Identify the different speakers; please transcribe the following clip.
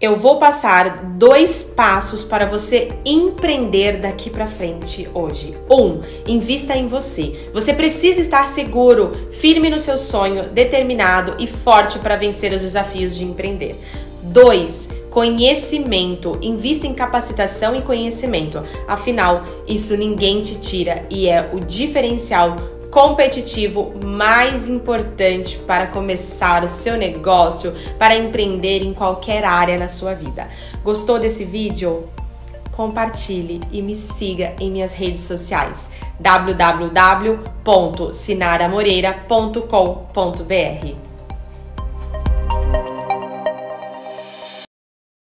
Speaker 1: eu vou passar dois passos para você empreender daqui para frente hoje. Um, invista em você. Você precisa estar seguro, firme no seu sonho, determinado e forte para vencer os desafios de empreender. 2. Conhecimento. Invista em capacitação e conhecimento. Afinal, isso ninguém te tira e é o diferencial competitivo mais importante para começar o seu negócio, para empreender em qualquer área na sua vida. Gostou desse vídeo? Compartilhe e me siga em minhas redes sociais www.sinaramoreira.com.br.